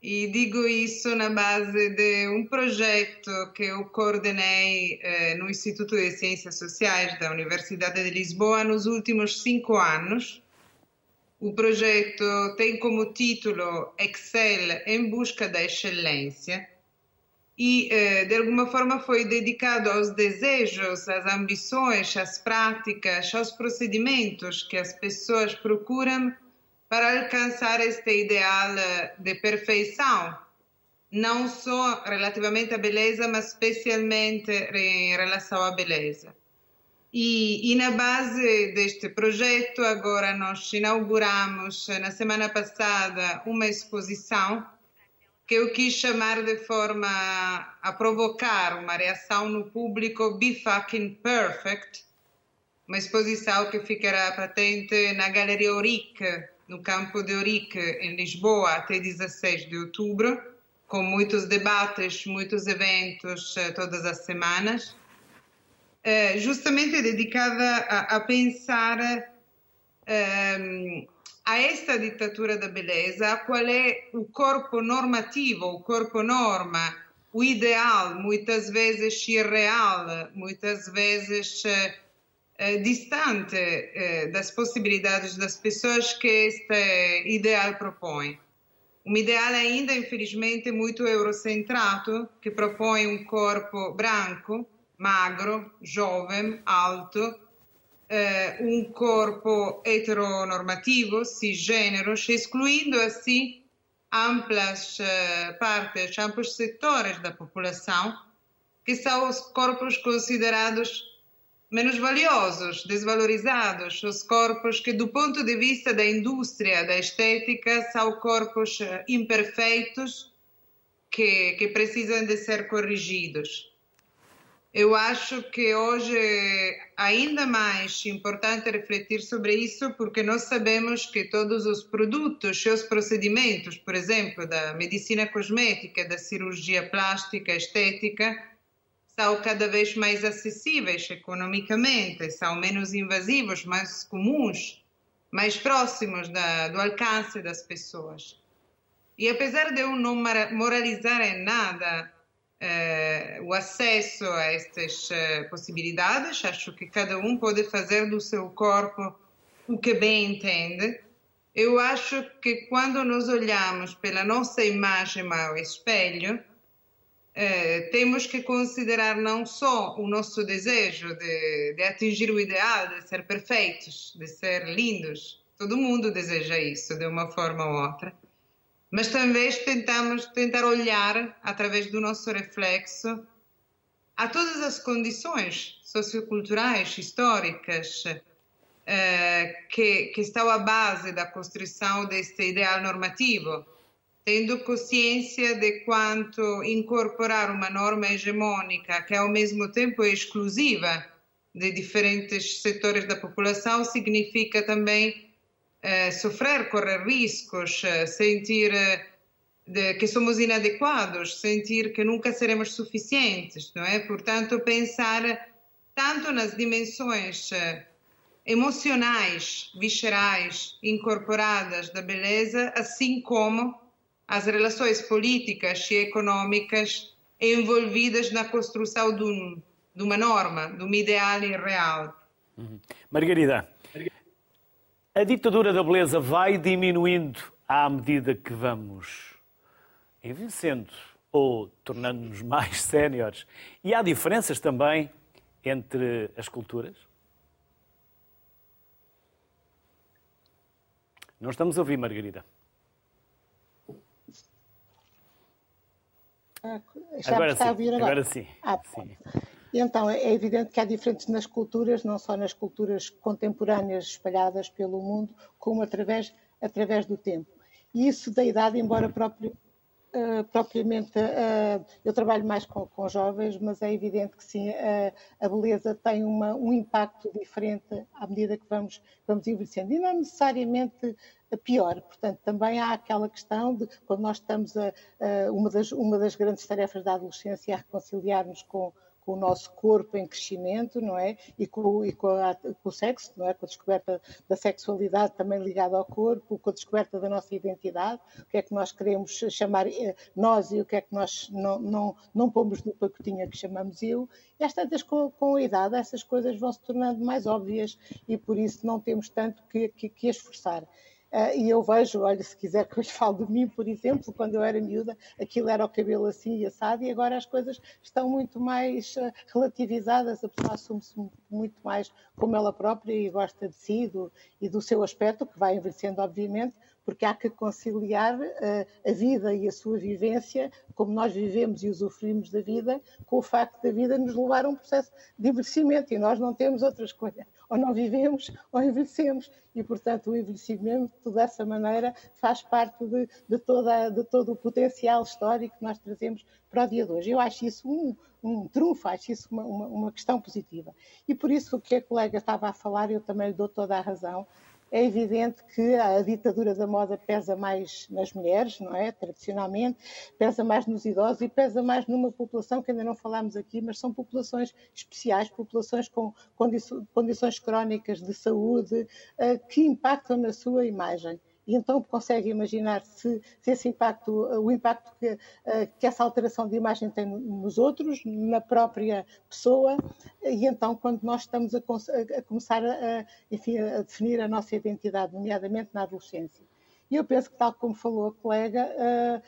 e digo isso na base de um projeto que eu coordenei eh, no Instituto de Ciências Sociais da Universidade de Lisboa nos últimos cinco anos. O projeto tem como título Excel em busca da excelência e, eh, de alguma forma, foi dedicado aos desejos, às ambições, às práticas, aos procedimentos que as pessoas procuram para alcançar este ideal de perfeição, não só relativamente à beleza, mas especialmente em relação à beleza. E, e, na base deste projeto, agora nós inauguramos, na semana passada, uma exposição que eu quis chamar de forma a provocar uma reação no público Be Fucking Perfect, uma exposição que ficará patente na Galeria Oric, no campo de Oric, em Lisboa, até 16 de outubro, com muitos debates, muitos eventos eh, todas as semanas, eh, justamente dedicada a, a pensar ehm, a esta ditadura da beleza, qual é o corpo normativo, o corpo norma, o ideal, muitas vezes irreal, muitas vezes eh, distante eh, das possibilidades das pessoas que este ideal propõe. Um ideal ainda, infelizmente, muito eurocentrado, que propõe um corpo branco, magro, jovem, alto, eh, um corpo heteronormativo, cisgênero, excluindo assim amplas eh, partes, amplos setores da população, que são os corpos considerados menos valiosos, desvalorizados, os corpos que, do ponto de vista da indústria, da estética, são corpos eh, imperfeitos que precisam de ser corrigidos. Eu acho que hoje é ainda mais importante refletir sobre isso, porque nós sabemos que todos os produtos e os procedimentos, por exemplo, da medicina cosmética, da cirurgia plástica, estética, são cada vez mais acessíveis economicamente, são menos invasivos, mais comuns, mais próximos da, do alcance das pessoas. E apesar de eu não moralizar em nada, eh, o acesso a estas eh, possibilidades. Acho que cada um pode fazer do seu corpo o que bem entende. Eu acho que quando nós olhamos pela nossa imagem ao espelho, eh, temos que considerar não só o nosso desejo de, de atingir o ideal, de ser perfeitos, de ser lindos. Todo mundo deseja isso de uma forma ou outra mas também tentamos tentar olhar através do nosso reflexo a todas as condições socioculturais, históricas, eh, que, que estão à base da construção deste ideal normativo, tendo consciência de quanto incorporar uma norma hegemônica que ao mesmo tempo é exclusiva de diferentes setores da população significa também eh, sofrer, correr riscos, eh, sentir eh, de, que somos inadequados, sentir que nunca seremos suficientes, não é? Portanto, pensar tanto nas dimensões emocionais, viscerais, incorporadas da beleza, assim como as relações políticas e econômicas envolvidas na construção de, um, de uma norma, de um ideal irreal. Uhum. Margarida, a ditadura da beleza vai diminuindo à medida que vamos envelhecendo ou tornando-nos mais séniores. E há diferenças também entre as culturas? Não estamos a ouvir, Margarida. Ah, agora, sim, agora? agora sim. Ah, sim. Então, é evidente que há diferentes nas culturas, não só nas culturas contemporâneas espalhadas pelo mundo, como através, através do tempo. E isso da idade, embora próprio. Uh, propriamente, uh, eu trabalho mais com, com, jovens, mas é evidente que sim, uh, a beleza tem uma, um impacto diferente à medida que vamos, vamos envelhecendo. E não necessariamente pior. Portanto, também há aquela questão de quando nós estamos a, a uma, das, uma das grandes tarefas da adolescência é reconciliar-nos com com o nosso corpo em crescimento, não é? E com, e com, a, com, o sexo, não é? Com a descoberta da sexualidade também ligada ao corpo, com a descoberta da nossa identidade, o que é que nós queremos chamar eh, nós e o que é que nós não, não, não pomos no pacotinho que chamamos eu. E às tantas, com, com a idade, essas coisas vão se tornando mais óbvias e por isso não temos tanto que, que, que esforçar. Uh, e eu vejo, olha, se quiser que eu lhe fale de mim, por exemplo, quando eu era miúda, aquilo era o cabelo assim e assado, e agora as coisas estão muito mais uh, relativizadas, a pessoa assume-se muito mais como ela própria e gosta de si do, e do seu aspecto, que vai envelhecendo, obviamente, porque há que conciliar uh, a vida e a sua vivência, como nós vivemos e usufruímos da vida, com o facto da vida nos levar a um processo de envelhecimento, e nós não temos outra escolha ou não vivemos ou envelhecemos. E, portanto, o envelhecimento, dessa maneira, faz parte de, de, toda, de todo o potencial histórico que nós trazemos para o dia de hoje. Eu acho isso um, um trunfo, acho isso uma, uma, uma questão positiva. E por isso, o que a colega estava a falar, eu também lhe dou toda a razão, é evidente que a ditadura da moda pesa mais nas mulheres, não é? Tradicionalmente, pesa mais nos idosos e pesa mais numa população que ainda não falámos aqui, mas são populações especiais, populações com condições crónicas de saúde eh, que impactam na sua imagem e então consegue imaginar se, se esse impacto, o impacto que, eh, que, essa alteração de imagem tem nos outros, na própria pessoa, e então quando nós estamos a, a começar a, enfim, a definir a nossa identidade, nomeadamente na adolescência. E eu penso que, tal como falou a colega, uh,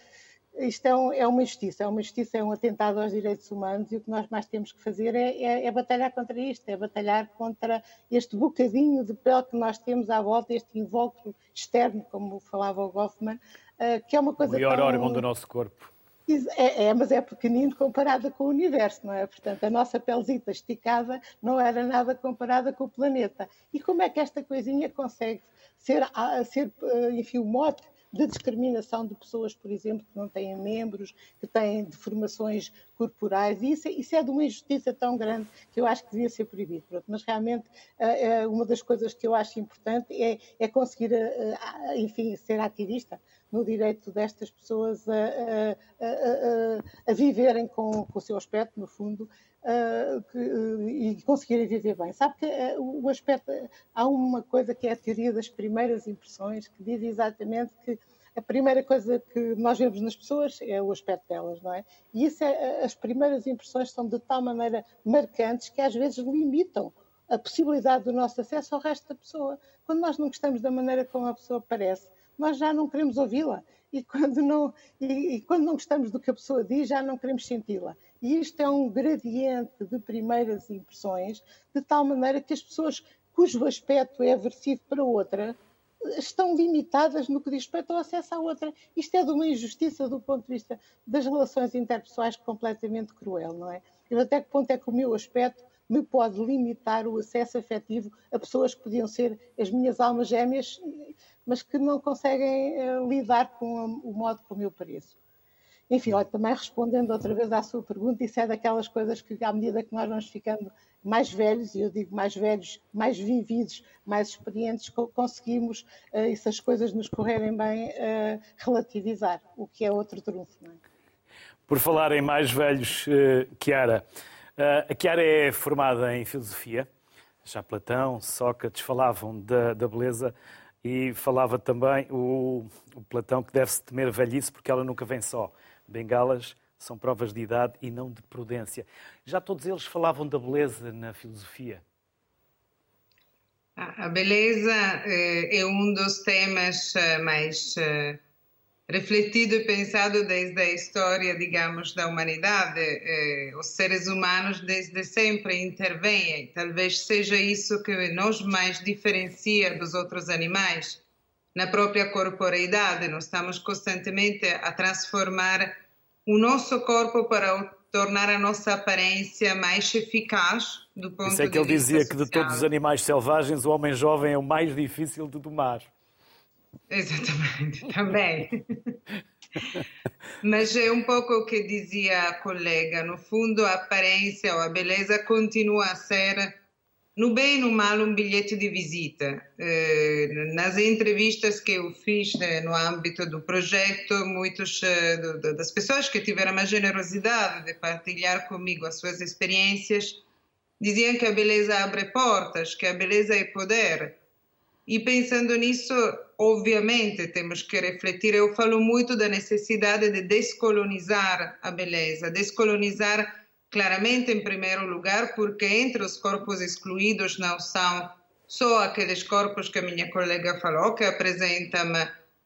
isto é, um, é, uma injustiça, é uma injustiça, é um atentado aos direitos humanos e o que nós mais temos que fazer é, é, é, batalhar contra isto, é batalhar contra este bocadinho de pele que nós temos à volta, este invólucro externo, como falava o Goffman, uh, que é uma coisa. O maior tão... órgão do nosso corpo. É, é, mas é pequenino comparada com o universo, não é? Portanto, a nossa pelzita esticada não era nada comparada com o planeta. E como é que esta coisinha consegue ser, ser eh, enfim, o mote de discriminação de pessoas, por exemplo, que não têm membros, que têm deformações corporais, e isso, é, isso é de uma injustiça tão grande que eu acho que devia ser proibido. Mas realmente, eh, eh, uma das coisas que eu acho importante é, é conseguir, eh, enfim, ser ativista no direito destas pessoas a, a, a, a viverem com, com, o seu aspecto, no fundo, que, e conseguirem viver bem. Sabe que uh, o aspecto, há uma coisa que é a teoria das primeiras impressões, que diz exatamente que a primeira coisa que nós vemos nas pessoas é o aspecto delas, não é? E isso é, as primeiras impressões são de tal maneira marcantes que às vezes limitam a possibilidade do nosso acesso ao resto da pessoa. Quando nós não gostamos da maneira como a pessoa parece, nós já não queremos ouvi-la. E quando, não, e, e quando não gostamos do que a pessoa diz, já não queremos senti-la. E isto é um gradiente de primeiras impressões, de tal maneira que as pessoas cujo aspecto é aversivo para outra estão limitadas no que diz respeito ao acesso à outra. Isto é de uma injustiça do ponto de vista das relações interpessoais completamente cruel, não é? E até que ponto é que o meu aspecto me pode limitar o acesso afetivo a pessoas que podiam ser as minhas almas gêmeas, mas que não conseguem uh, lidar com o modo como eu pareço. Enfim, olha, também respondendo outra vez à sua pergunta, isso é daquelas coisas que, à medida que nós vamos ficando mais velhos, e eu digo mais velhos, mais vividos, mais experientes, conseguimos, uh, e se as coisas nos correrem bem, uh, relativizar, o que é outro trunfo. É? Por falar em mais velhos, uh, Chiara, a Chiara é formada em filosofia, já Platão, Sócrates falavam da, da beleza e falava também o, o Platão que deve-se temer velhice porque ela nunca vem só. Bengalas são provas de idade e não de prudência. Já todos eles falavam da beleza na filosofia. A beleza é um dos temas mais refletido e pensado desde a história, digamos, da humanidade. Os seres humanos desde sempre intervêm. Talvez seja isso que nos mais diferencia dos outros animais na própria corporeidade. Nós estamos constantemente a transformar o nosso corpo para tornar a nossa aparência mais eficaz do ponto Isso é que ele dizia social. que de todos os animais selvagens o homem jovem é o mais difícil de domar. Exatamente, também. Mas é um pouco o que dizia a colega, no fundo a aparência ou a beleza continua a ser, no bem e no mal, um bilhete de visita. Eh, nas entrevistas que eu fiz né, no âmbito do projeto, muitas eh, das pessoas que tiveram a generosidade de partilhar comigo as suas experiências diziam que a beleza abre portas, que a beleza é poder. E pensando nisso, obviamente temos que refletir. Eu falo muito da necessidade de descolonizar a beleza, descolonizar claramente em primeiro lugar, porque entre os corpos excluídos não são só aqueles corpos que a minha colega falou, que apresentam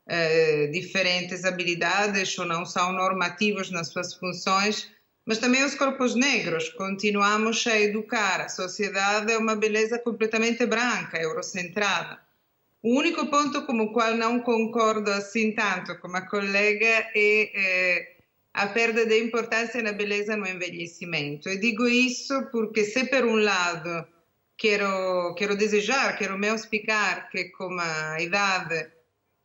eh, diferentes habilidades ou não são normativos nas suas funções, mas também os corpos negros. Continuamos a educar a sociedade a uma beleza completamente branca, eurocentrada. O único ponto com o qual não concordo assim tanto com a colega é, é a perda de importância na beleza no envelhecimento. E digo isso porque se por um lado quero, quero desejar, quero me auspicar que com a idade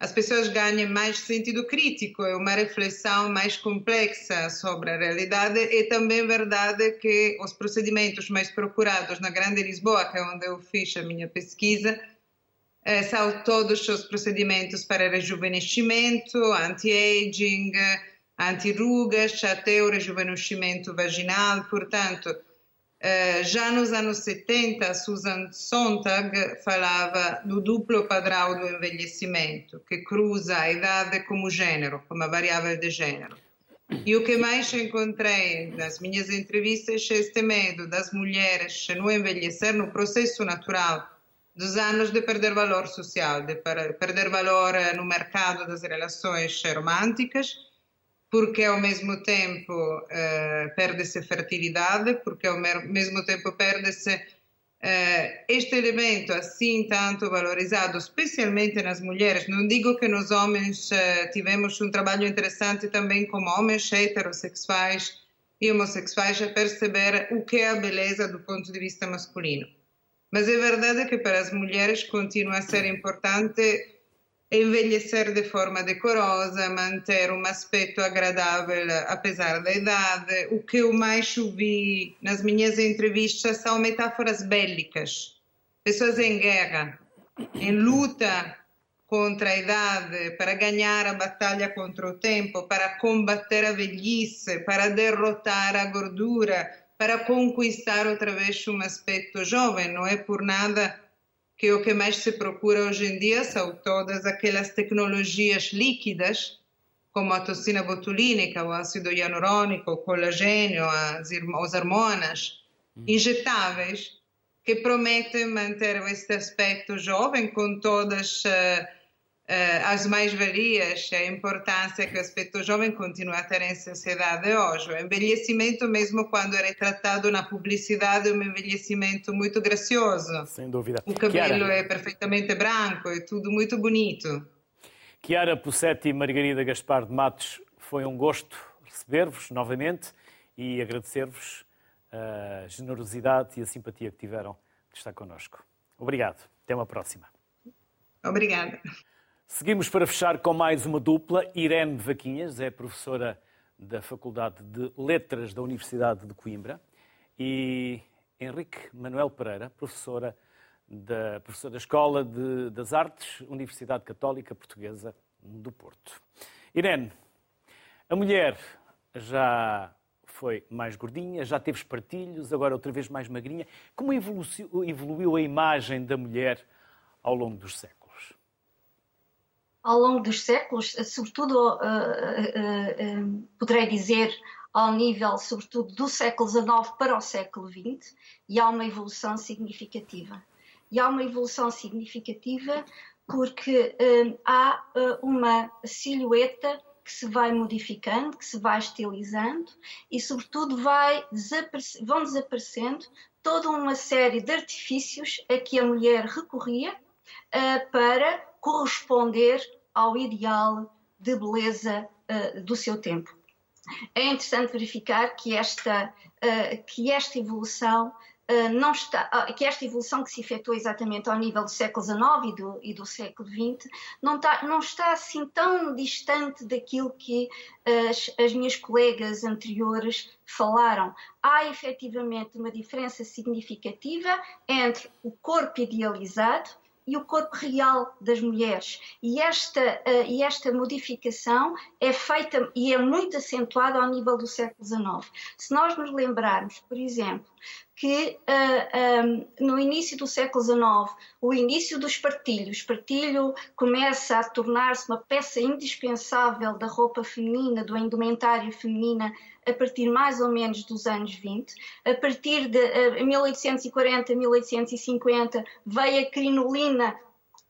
as pessoas ganhem mais sentido crítico e uma reflexão mais complexa sobre a realidade, é também verdade que os procedimentos mais procurados na Grande Lisboa, que é onde eu fiz a minha pesquisa, eh, são todos os procedimentos para rejuvenescimento, anti-aging, anti-rugas, até o rejuvenescimento vaginal. Portanto, eh, já nos anos 70, Susan Sontag falava do duplo padrão do envelhecimento, que cruza a idade como gênero, como a variável de gênero. E o que mais encontrei nas minhas entrevistas é este medo das mulheres no envelhecer, no processo natural dos anos de perder valor social, de perder valor eh, no mercado das relações românticas, porque ao mesmo tempo uh, perde-se fertilidade, porque ao mesmo tempo perde-se uh, este elemento assim tanto valorizado, especialmente nas mulheres. Não digo que nos homens uh, tivemos um trabalho interessante também como homens heterossexuais e homossexuais a perceber o que é a beleza do ponto de vista masculino mas é verdade que para as mulheres continua a ser importante envelhecer de forma decorosa, manter um aspecto agradável apesar da idade. O que eu mais ouvi nas minhas entrevistas são metáforas bélicas. Pessoas em guerra, em luta contra a idade, para ganhar a batalha contra o tempo, para combater a velhice, para derrotar a gordura, para conquistar outra vez um aspecto jovem. Não é por nada que o que mais se procura hoje em dia são todas aquelas tecnologias líquidas, como a toxina botulínica, o ácido hialurônico, o colagênio, as, as hormonas hum. injetáveis, que prometem manter este aspecto jovem com todas uh, uh, as mais-valias, a importância que o aspecto jovem continua a ter em sociedade hoje. O envelhecimento, mesmo quando é retratado na publicidade, é um envelhecimento muito gracioso. Sem dúvida. O cabelo Chiara. é perfeitamente branco, é tudo muito bonito. Chiara Pussetti e Margarida Gaspar de Matos, foi um gosto receber-vos novamente e agradecer-vos a generosidade e a simpatia que tiveram de estar connosco. Obrigado. Até uma próxima. Obrigada. Seguimos para fechar com mais uma dupla. Irene Vaquinhas é professora da Faculdade de Letras da Universidade de Coimbra e Henrique Manuel Pereira, professora da, professor da Escola de, das Artes, Universidade Católica Portuguesa do Porto. Irene, a mulher já foi mais gordinha, já teve espartilhos, agora outra vez mais magrinha. Como evoluiu a imagem da mulher ao longo dos séculos? Ao longo dos séculos, sobretudo, uh, uh, uh, poderei dizer, ao nível, sobretudo, do século XIX para o século XX, e há uma evolução significativa. E há uma evolução significativa porque há uma silhueta que se vai modificando, que se vai estilizando e, sobretudo, vai desaparec vão desaparecendo toda uma série de artifícios a que a mulher recorria uh, para corresponder ao ideal de beleza uh, do seu tempo. É interessante verificar que esta, uh, que esta evolução não está, uh, que esta evolução que se efetuou exatamente ao nível do século XIX e do, e do século XX não está, não está assim tão distante daquilo que as, as minhas colegas anteriores falaram. Há efetivamente uma diferença significativa entre o corpo idealizado e o corpo real das mulheres. E esta, uh, e esta modificação é feita e é muito acentuada ao nível do século XIX. Se nós nos lembrarmos, por exemplo, que uh, eh, um, eh, no início do século XIX, o início do espartilho, o espartilho começa a tornar-se uma peça indispensável da roupa feminina, do indumentário feminina, a partir mais ou menos dos anos 20. A partir de uh, 1840, 1850, veio a crinolina,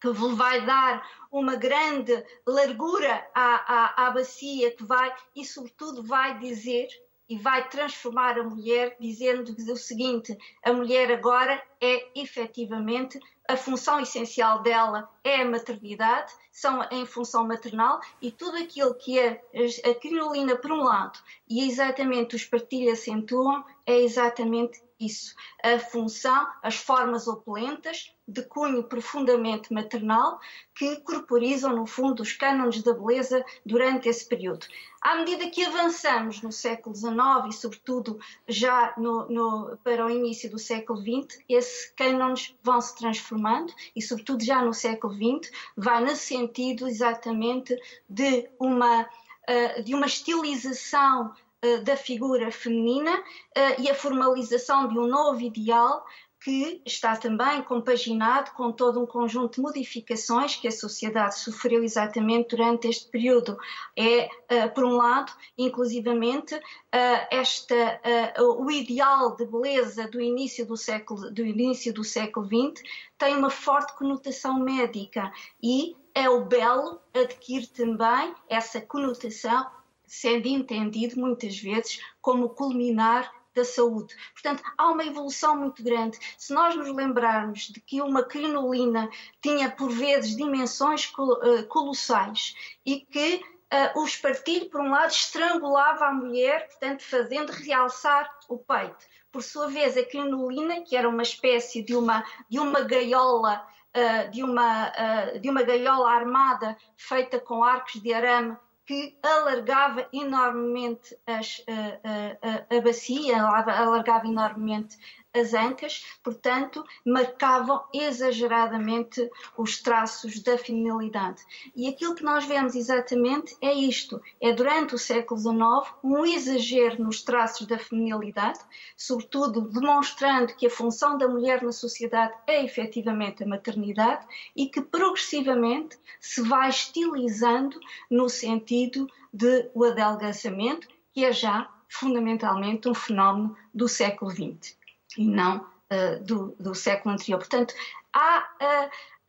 que vai dar uma grande largura à, à, à bacia, que vai, e sobretudo vai dizer e vai transformar a mulher, dizendo o seguinte: a mulher agora é efetivamente a função essencial dela é a maternidade, são em função maternal e tudo aquilo que é a crinolina por um lado e exatamente os partilhas acentuam é exatamente isso. A função, as formas opulentas, de cunho profundamente maternal, que corporizam, no fundo, os cânones da beleza durante esse período. À medida que avançamos no século XIX e, sobretudo, já no, no, para o início do século XX, esses cânones vão se transformando e, sobretudo, já no século XX, vai no sentido exatamente de uma, uh, de uma estilização eh, da figura feminina uh, e a formalização de um novo ideal que está também compaginado com todo um conjunto de modificações que a sociedade sofreu exatamente durante este período. É, uh, por um lado, inclusivamente, uh, esta, uh, o ideal de beleza do início do século do início do século XX tem uma forte conotação médica e é o belo adquire também essa conotação sendo entendido muitas vezes como culminar da saúde. Portanto, há uma evolução muito grande. Se nós nos lembrarmos de que uma crinolina tinha por vezes dimensões eh, colossais e que uh, o espartilho, por um lado, estrangulava a mulher, portanto, fazendo realçar o peito. Por sua vez, a crinolina, que era uma espécie de uma, de uma gaiola Uh, de, uma, de uma gaiola armada feita com arcos de arame que alargava enormemente as, a, a, a, bacia, alargava enormemente as ancas, portanto, marcavam exageradamente os traços da feminilidade. E aquilo que nós vemos exatamente é isto: é durante o século XIX um exagero nos traços da feminilidade, sobretudo demonstrando que a função da mulher na sociedade é efetivamente a maternidade e que progressivamente se vai estilizando no sentido de o adelgaçamento, que é já fundamentalmente um fenómeno do século XX e não uh, do, do, século anterior. Portanto, há. Uh,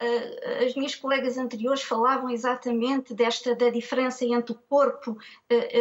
as minhas colegas anteriores falavam exatamente desta da diferença entre o corpo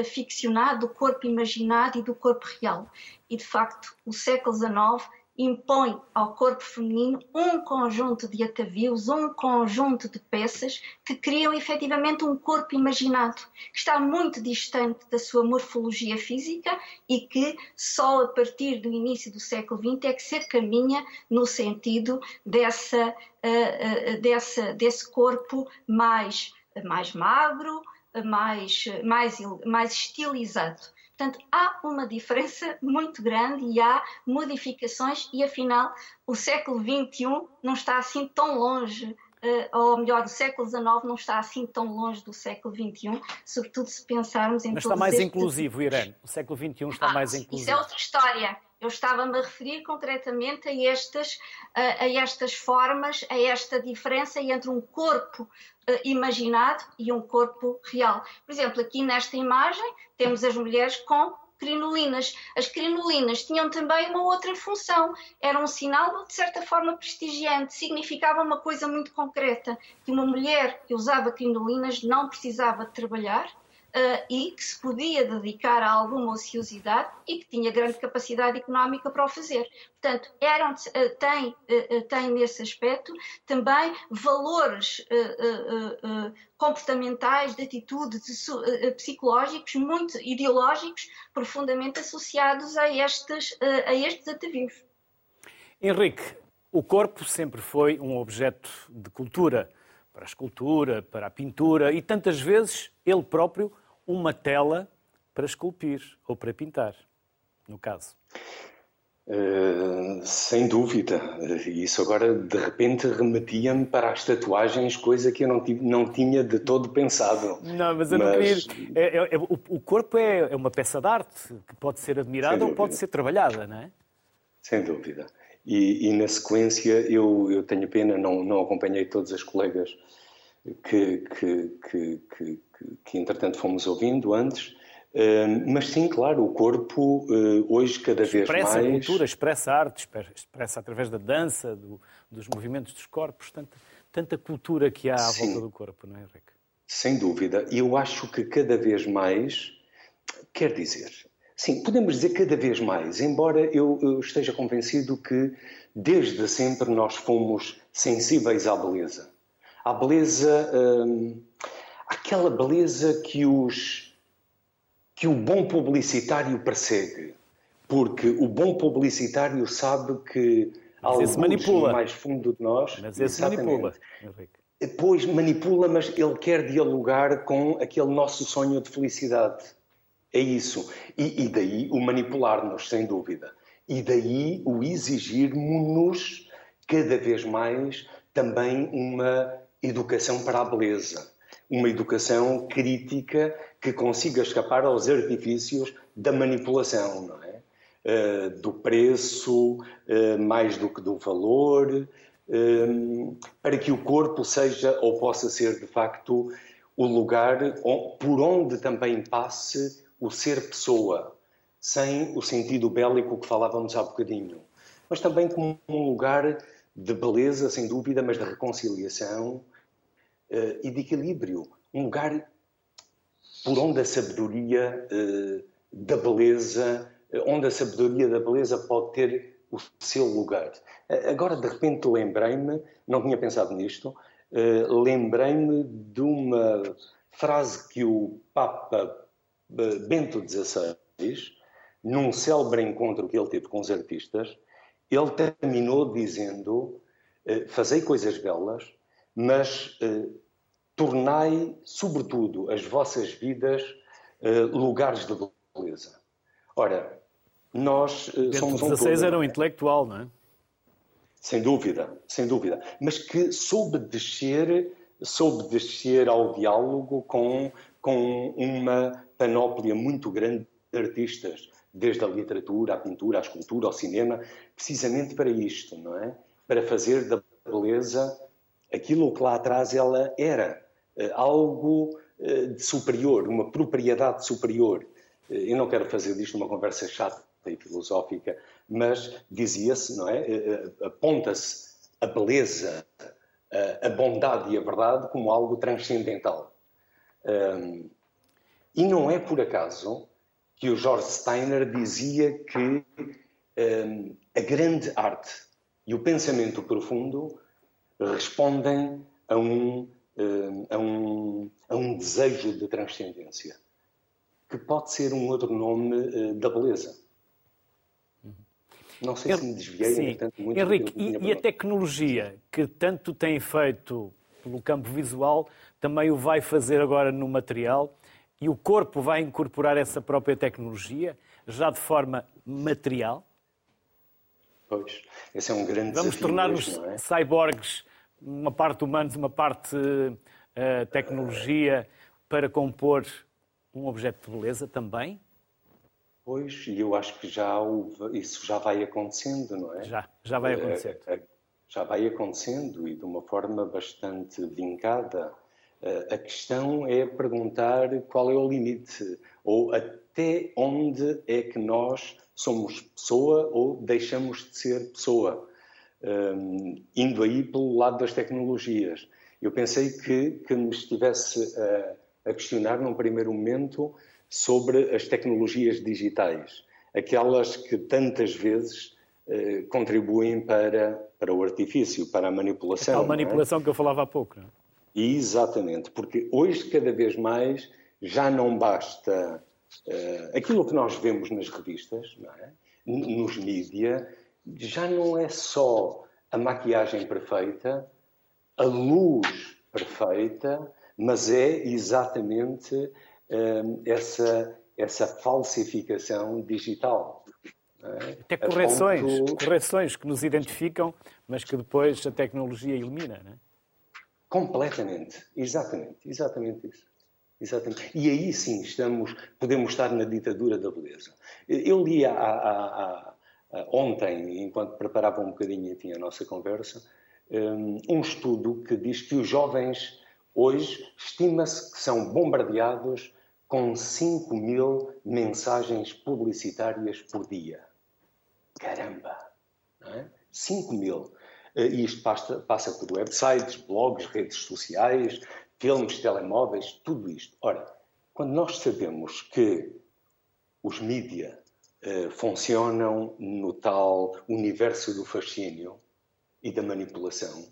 ficcionado, o corpo imaginado e do corpo real. E de facto, o século XIX impõe ao corpo feminino um conjunto de atavios, um conjunto de peças que criam efetivamente um corpo imaginado, que está muito distante da sua morfologia física e que só a partir do início do século XX é que se caminha no sentido dessa, uh, uh, dessa, desse corpo mais, mais magro, mais, mais, mais estilizado. Portanto, há uma diferença muito grande e há modificações, e afinal, o século XXI não está assim tão longe Uh, ou melhor, o século XIX não está assim tão longe do século XXI, sobretudo se pensarmos em. Mas está mais inclusivo, Irene. O século XXI está ah, mais inclusivo. Isso é outra história. Eu estava-me a referir concretamente a estas, a, estas formas, a esta diferença entre um corpo uh, imaginado e um corpo real. Por exemplo, aqui nesta imagem temos as mulheres com crinolinas. As crinolinas tinham também uma outra função. Era um sinal, de certa forma, prestigiante. Significava uma coisa muito concreta, que uma mulher que usava crinolinas não precisava de trabalhar, uh, e que se podia dedicar a alguma ociosidade e que tinha grande capacidade económica para o fazer. Portanto, eram, uh, tem, uh, tem nesse aspecto também valores comportamentais, de atitude, de, psicológicos, muito ideológicos, profundamente associados a estes, a estes atavios. Henrique, o corpo sempre foi um objeto de cultura, para a escultura, para a pintura e tantas vezes ele próprio uma tela para esculpir ou para pintar, no caso. Uh, sem dúvida. Isso agora de repente remetia-me para as tatuagens, coisa que eu não, tive, não tinha de todo pensado. Não, mas eu mas... não queria. É, é, é, o, o, corpo é, é, uma peça de arte que pode ser admirada ou pode ser trabalhada, não é? Sem dúvida. E, e na sequência, eu, eu tenho pena, não, não acompanhei todos os colegas que, que, que, que, que entretanto fomos ouvindo antes mas sim, claro, o corpo uh, hoje cada expressa vez mais... Expressa a cultura, expressa a arte, expressa através da dança, do, dos movimentos dos corpos, tanta, tanta cultura que há à sim. volta do corpo, não é, Henrique? Sem dúvida. E eu acho que cada vez mais, quer dizer, sim, podemos dizer cada vez mais, embora eu, eu esteja convencido que desde sempre nós fomos sensíveis à beleza. À beleza, hum, aquela beleza que os que o bom publicitário persegue. Porque o bom publicitário sabe que manipula. mais fundo de nós. Mas esse manipula. Pois manipula, mas ele quer dialogar com aquele nosso sonho de felicidade. É isso. E, e daí o manipular-nos, sem dúvida. E daí o exigirmos-nos cada vez mais também uma educação para a beleza uma educação crítica que consiga escapar aos artifícios da manipulação, não é? Uh, do preço, uh, mais do que do valor, um, para que o corpo seja ou possa ser de facto o lugar por onde também passe o ser pessoa, sem o sentido bélico que falávamos há bocadinho, mas também como um lugar de beleza, sem dúvida, mas de reconciliação, uh, e de equilíbrio. Um lugar por onde a sabedoria uh, da beleza, eh, onde a sabedoria da beleza pode ter o seu lugar. Agora, de repente, lembrei-me, não tinha pensado nisto, uh, lembrei-me de uma frase que o Papa Bento XVI, num célebre encontro que ele teve com os artistas, ele terminou dizendo: Fazei coisas belas, mas tornai, sobretudo, as vossas vidas uh, lugares de beleza. Ora, nós uh, somos um 16 era um intelectual, não é? Sem dúvida, sem dúvida. Mas que soube descer, soube descer ao diálogo com, com uma panóplia muito grande de artistas, desde a literatura, à pintura, à escultura, ao cinema, precisamente para isto, não é? Para fazer da beleza aquilo que lá atrás ela era, eh, algo eh, de superior, uma propriedade superior. Eh, eu não quero fazer disto uma conversa chata e filosófica, mas dizia-se, não é? Aponta-se a beleza, a bondade e a verdade como algo transcendental. E não é por acaso que o George Steiner dizia que a grande arte e o pensamento profundo respondem a um a, um, a um desejo de transcendência, que pode ser um outro nome uh, da beleza. Não sei se me desviei, Sim. Portanto, muito Henrique, e, e a tecnologia que tanto tem feito pelo campo visual, também o vai fazer agora no material e o corpo vai incorporar essa própria tecnologia, já de forma material? Pois, esse é um grande Vamos tornar-nos é? cyborgs uma parte humanos, uma parte uh, tecnologia para compor um objeto de beleza também? Pois, e eu acho que já isso já vai acontecendo, não é? Já, já vai acontecendo. Uh, uh, já vai acontecendo e de uma forma bastante vincada. A questão é perguntar qual é o limite ou até onde é que nós somos pessoa ou deixamos de ser pessoa um, indo aí pelo lado das tecnologias. Eu pensei que, que me estivesse a, a questionar num primeiro momento sobre as tecnologias digitais, aquelas que tantas vezes uh, contribuem para, para o artifício, para a manipulação. A é? manipulação é? que eu falava há pouco. Não é? Exatamente, porque hoje cada vez mais já não basta uh, aquilo que nós vemos nas revistas, é? nos mídias, já não é só a maquiagem perfeita, a luz perfeita, mas é exatamente hum, essa, essa falsificação digital. É? Até correções, ponto... correções que nos identificam, mas que depois a tecnologia elimina, não é? Completamente, exatamente, exatamente isso. Exatamente. E aí sim estamos, podemos estar na ditadura da beleza. Eu li há, há, há, ontem, enquanto preparava um bocadinho a nossa conversa, hum, um estudo que diz que os jovens hoje estima-se que são bombardeados com 5 mil mensagens publicitárias por dia. Caramba! É? 5 mil. Eh, e isto passa, passa por websites, blogs, redes sociais, filmes, telemóveis, tudo isto. Ora, quando nós sabemos que os mídia uh, funcionam no tal universo do fascínio e da manipulação,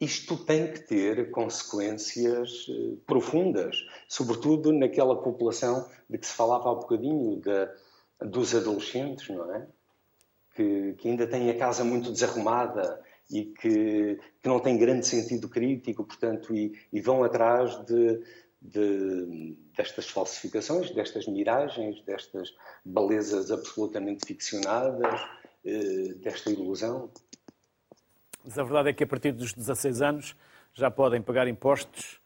isto tem que ter consequências uh, profundas, sobretudo naquela população de que se falava há bocadinho, da, dos adolescentes, não é? Que, que ainda têm a casa muito desarrumada, e que, que não têm grande sentido crítico, portanto, e, e vão atrás de, de, destas falsificações, destas miragens, destas belezas absolutamente ficcionadas, eh, desta ilusão. Mas a verdade é que a partir dos 16 anos já podem pagar impostos,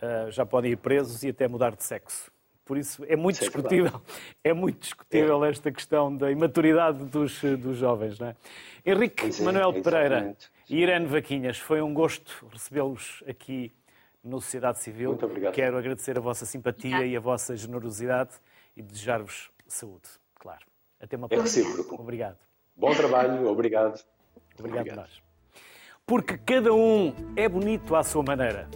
eh, já podem ir presos e até mudar de sexo. Por isso é muito é discutível, é, é muito discutível é. esta questão da imaturidade dos, dos jovens. Não é? Henrique é, Manuel Pereira e Irene Vaquinhas, foi um gosto recebê-los aqui no Sociedade Civil. Muito obrigado. Quero agradecer a vossa simpatia e a vossa generosidade e desejar-vos saúde, claro. Até uma próxima. É recíproco. Obrigado. Bom trabalho, obrigado. Obrigado, obrigado. nós. Porque cada um é bonito à sua maneira.